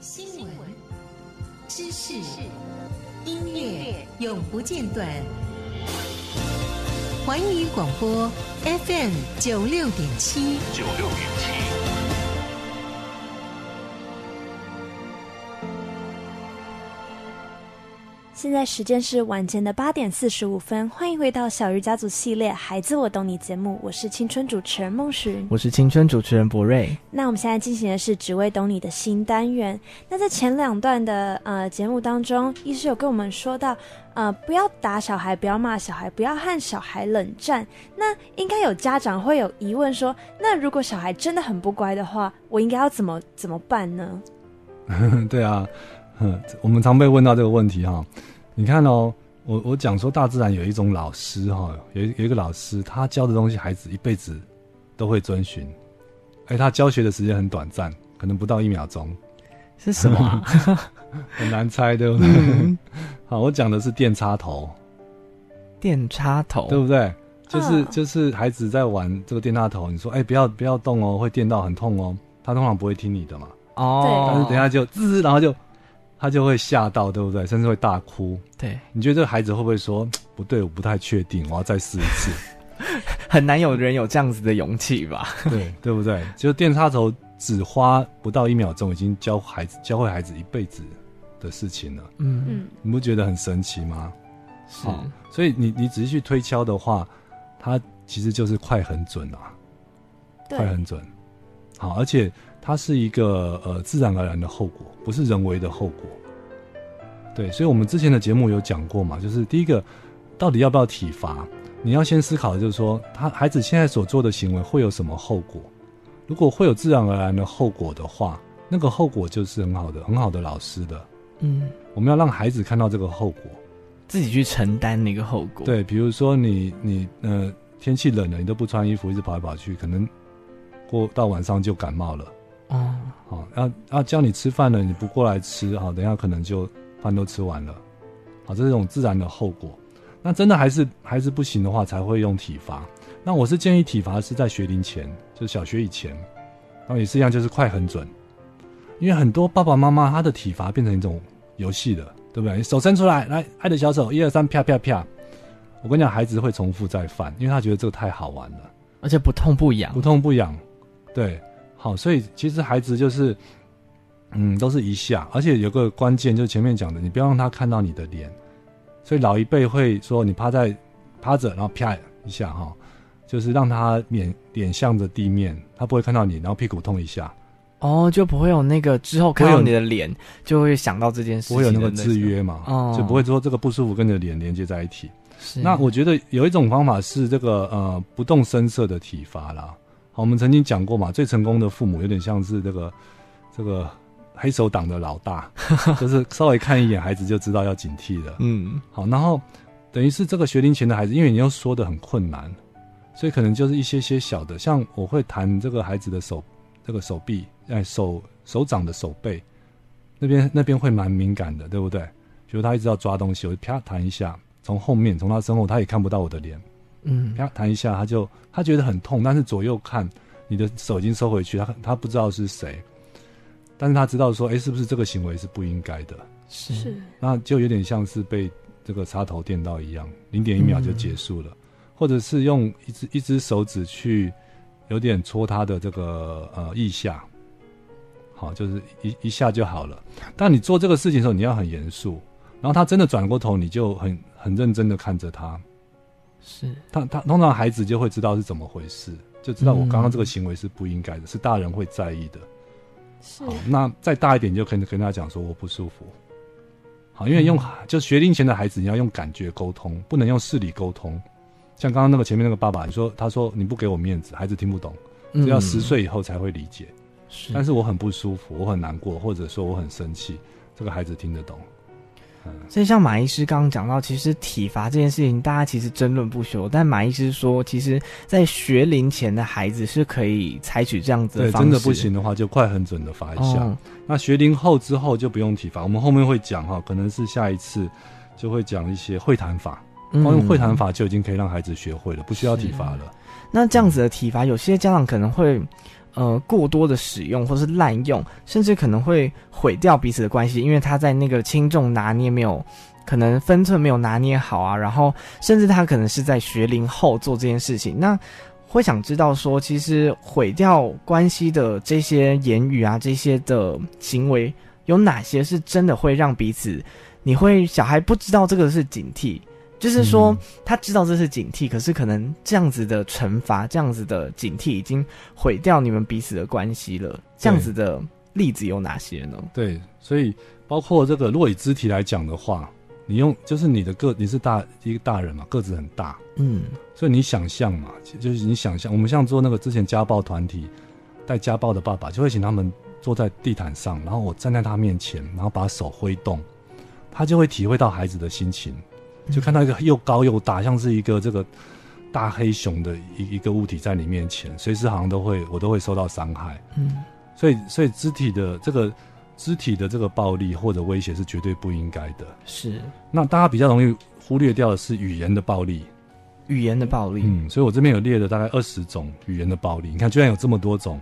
新闻、知识、音乐永不间断。环宇广播 FM 九六点七。九六点七。现在时间是晚间的八点四十五分，欢迎回到小鱼家族系列《孩子我懂你》节目，我是青春主持人孟寻，我是青春主持人博瑞。那我们现在进行的是“只为懂你”的新单元。那在前两段的呃节目当中，医师有跟我们说到，呃，不要打小孩，不要骂小孩，不要和小孩冷战。那应该有家长会有疑问说，那如果小孩真的很不乖的话，我应该要怎么怎么办呢？对啊。嗯，我们常被问到这个问题哈。你看哦，我我讲说大自然有一种老师哈，有有一个老师，他教的东西孩子一辈子都会遵循。哎，他教学的时间很短暂，可能不到一秒钟。是什么？很难猜，对不对？嗯、好，我讲的是电插头。电插头，对不对？就是就是孩子在玩这个电插头，你说哎不要不要动哦，会电到很痛哦。他通常不会听你的嘛。哦。但是等一下就滋，然后就。他就会吓到，对不对？甚至会大哭。对，你觉得这个孩子会不会说不对？我不太确定，我要再试一次。很难有人有这样子的勇气吧？对，对不对？就电插头只花不到一秒钟，已经教孩子教会孩子一辈子的事情了。嗯嗯，你不觉得很神奇吗？是。所以你你仔细去推敲的话，它其实就是快很准啊，快很准。好，而且。它是一个呃自然而然的后果，不是人为的后果。对，所以我们之前的节目有讲过嘛，就是第一个，到底要不要体罚？你要先思考的就是说，他孩子现在所做的行为会有什么后果？如果会有自然而然的后果的话，那个后果就是很好的、很好的老师的。嗯，我们要让孩子看到这个后果，自己去承担那个后果。对，比如说你你呃天气冷了，你都不穿衣服，一直跑来跑去，可能过到晚上就感冒了。哦，好，要要叫你吃饭了，你不过来吃，好，等一下可能就饭都吃完了，好，这是一种自然的后果。那真的还是还是不行的话，才会用体罚。那我是建议体罚是在学龄前，就是小学以前，然后也是一样，就是快很准。因为很多爸爸妈妈他的体罚变成一种游戏了，对不对？你手伸出来，来，爱的小手，一二三，啪啪啪。我跟你讲，孩子会重复再犯，因为他觉得这个太好玩了，而且不痛不痒，不痛不痒，对。好，所以其实孩子就是，嗯，都是一下，而且有个关键就是前面讲的，你不要让他看到你的脸。所以老一辈会说，你趴在趴着，然后啪一下哈，就是让他脸脸向着地面，他不会看到你，然后屁股痛一下。哦，就不会有那个之后看到你的脸，就会想到这件事情，不会有那个制约嘛？哦，就不会说这个不舒服跟你的脸连接在一起。是。那我觉得有一种方法是这个呃不动声色的体罚啦。好，我们曾经讲过嘛，最成功的父母有点像是这个这个黑手党的老大，就是稍微看一眼孩子就知道要警惕了。嗯，好，然后等于是这个学龄前的孩子，因为你又说的很困难，所以可能就是一些些小的，像我会弹这个孩子的手，这个手臂，哎，手手掌的手背那边那边会蛮敏感的，对不对？比如他一直要抓东西，我就啪弹一下，从后面从他身后，他也看不到我的脸。嗯，啪弹一下，他就他觉得很痛，但是左右看，你的手已经收回去，他他不知道是谁，但是他知道说，哎、欸，是不是这个行为是不应该的？是，那就有点像是被这个插头电到一样，零点一秒就结束了，嗯、或者是用一只一只手指去有点戳他的这个呃腋下，好，就是一一下就好了。但你做这个事情的时候，你要很严肃，然后他真的转过头，你就很很认真的看着他。是他他通常孩子就会知道是怎么回事，就知道我刚刚这个行为是不应该的，嗯、是大人会在意的。是，好，那再大一点就可以跟他讲说我不舒服。好，因为用、嗯、就学龄前的孩子，你要用感觉沟通，不能用事理沟通。像刚刚那个前面那个爸爸，你说他说你不给我面子，孩子听不懂，只要十岁以后才会理解。是，但是我很不舒服，我很难过，或者说我很生气，这个孩子听得懂。所以，像马医师刚刚讲到，其实体罚这件事情，大家其实争论不休。但马医师说，其实，在学龄前的孩子是可以采取这样子的方式。对，真的不行的话，就快狠准的罚一下。哦、那学龄后之后就不用体罚，我们后面会讲哈，可能是下一次就会讲一些会谈法。光用会谈法就已经可以让孩子学会了，不需要体罚了。那这样子的体罚，有些家长可能会。呃过多的使用或是滥用，甚至可能会毁掉彼此的关系，因为他在那个轻重拿捏没有，可能分寸没有拿捏好啊，然后甚至他可能是在学龄后做这件事情，那会想知道说，其实毁掉关系的这些言语啊，这些的行为有哪些是真的会让彼此，你会小孩不知道这个是警惕。就是说，他知道这是警惕，可是可能这样子的惩罚，这样子的警惕，已经毁掉你们彼此的关系了。这样子的例子有哪些呢？对，所以包括这个，如果以肢体来讲的话，你用就是你的个，你是大一个大人嘛，个子很大，嗯，所以你想象嘛，就是你想象，我们像做那个之前家暴团体带家暴的爸爸，就会请他们坐在地毯上，然后我站在他面前，然后把手挥动，他就会体会到孩子的心情。就看到一个又高又大，像是一个这个大黑熊的一一个物体在你面前，随时好像都会我都会受到伤害。嗯，所以所以肢体的这个肢体的这个暴力或者威胁是绝对不应该的。是。那大家比较容易忽略掉的是语言的暴力。语言的暴力。嗯，所以我这边有列了大概二十种语言的暴力。你看，居然有这么多种，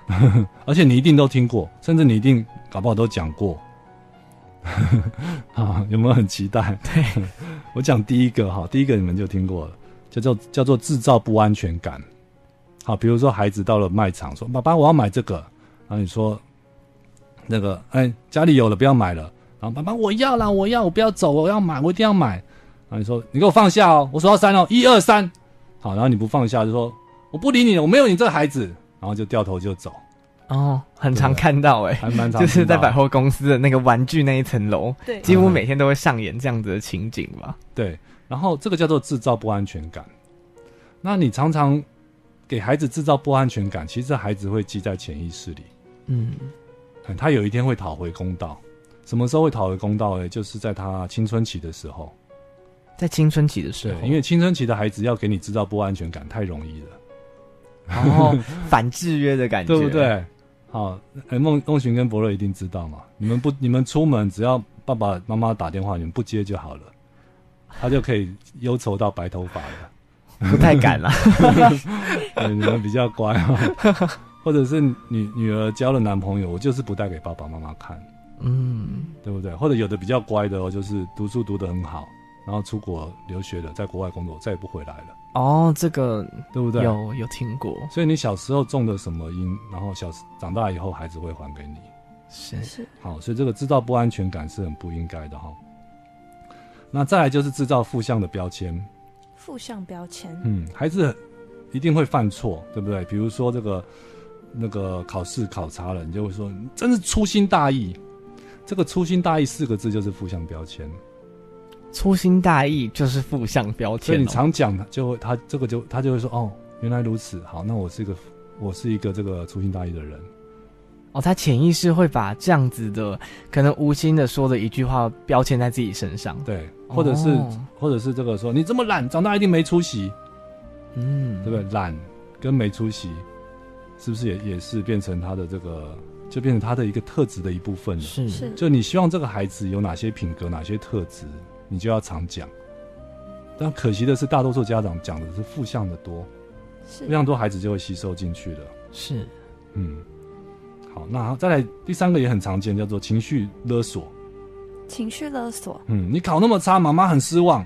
而且你一定都听过，甚至你一定搞不好都讲过。啊，有没有很期待？对，我讲第一个哈，第一个你们就听过了，叫做叫做制造不安全感。好，比如说孩子到了卖场说：“爸爸，我要买这个。”然后你说：“那个，哎、欸，家里有了，不要买了。”然后爸爸，我要啦，我要，我不要走，我要买，我一定要买。然后你说：“你给我放下哦，我数到三哦，一二三。”好，然后你不放下就说：“我不理你了，我没有你这个孩子。”然后就掉头就走。哦，很常看到哎，还蛮常，就是在百货公司的那个玩具那一层楼，对，几乎每天都会上演这样子的情景吧。对，然后这个叫做制造不安全感。那你常常给孩子制造不安全感，其实孩子会记在潜意识里。嗯，他有一天会讨回公道。什么时候会讨回公道呢？就是在他青春期的时候。在青春期的时候，因为青春期的孩子要给你制造不安全感太容易了。然后反制约的感觉，对不对？好，哎，孟孟寻跟伯乐一定知道嘛？你们不，你们出门只要爸爸妈妈打电话，你们不接就好了，他就可以忧愁到白头发了。不太敢 了，你们比较乖啊。或者是女女儿交了男朋友，我就是不带给爸爸妈妈看，嗯，对不对？或者有的比较乖的哦，就是读书读得很好，然后出国留学了，在国外工作，再也不回来了。哦，这个对不对？有有听过。所以你小时候种的什么因，然后小长大以后孩子会还给你。是是。好，所以这个制造不安全感是很不应该的哈。那再来就是制造负向的标签。负向标签。嗯，孩子一定会犯错，对不对？比如说这个那个考试考差了，你就会说你真是粗心大意。这个粗心大意四个字就是负向标签。粗心大意就是负向标签，所以你常讲，的就会他这个就他就会说哦，原来如此，好，那我是一个我是一个这个粗心大意的人。哦，他潜意识会把这样子的可能无心的说的一句话标签在自己身上，对，或者是、哦、或者是这个说你这么懒，长大一定没出息，嗯，对不对？懒跟没出息，是不是也也是变成他的这个就变成他的一个特质的一部分了？是是，就你希望这个孩子有哪些品格，哪些特质？你就要常讲，但可惜的是，大多数家长讲的是负向的多，是负向多，孩子就会吸收进去了。是，嗯，好，那再来第三个也很常见，叫做情绪勒索。情绪勒索，嗯，你考那么差，妈妈很失望。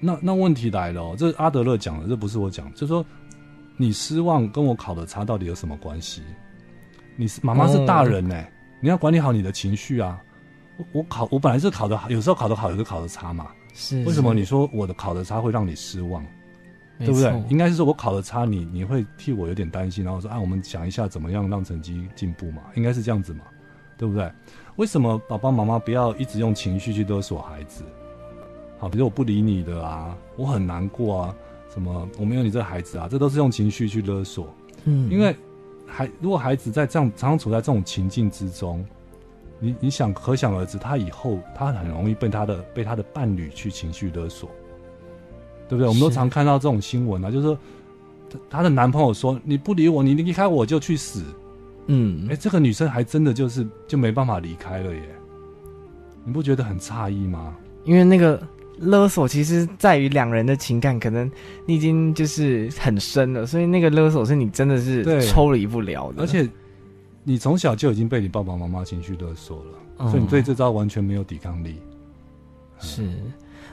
那那问题来了，这是阿德勒讲的，这不是我讲，就是说你失望跟我考的差到底有什么关系？你是妈妈是大人呢、欸，哦、你要管理好你的情绪啊。我考我本来是考得好，有时候考得好，有时候考得差嘛。是，为什么你说我的考得差会让你失望？对不对？应该是说我考得差，你你会替我有点担心，然后说啊，我们想一下怎么样让成绩进步嘛？应该是这样子嘛？对不对？为什么爸爸妈妈不要一直用情绪去勒索孩子？好，比如我不理你的啊，我很难过啊，什么我没有你这个孩子啊，这都是用情绪去勒索。嗯，因为孩如果孩子在这样常常处在这种情境之中。你你想可想而知，他以后他很容易被他的被他的伴侣去情绪勒索，对不对？我们都常看到这种新闻啊，就是说，他的男朋友说，你不理我，你离开我就去死。嗯，哎，这个女生还真的就是就没办法离开了耶，你不觉得很诧异吗？因为那个勒索其实在于两人的情感，可能你已经就是很深了，所以那个勒索是你真的是抽离不了的。而且你从小就已经被你爸爸妈妈情绪勒索了，嗯，所以你对这招完全没有抵抗力。是。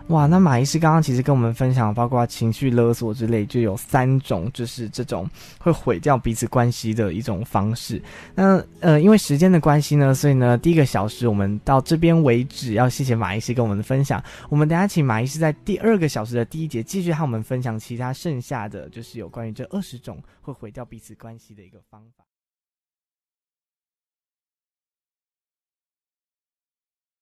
哇，那马医师刚刚其实跟我们分享，包括情绪勒索之类，就有三种，就是这种会毁掉彼此关系的一种方式。那呃，因为时间的关系呢，所以呢，第一个小时我们到这边为止。要谢谢马医师跟我们的分享。我们等下请马医师在第二个小时的第一节继续和我们分享其他剩下的就是有关于这二十种会毁掉彼此关系的一个方法。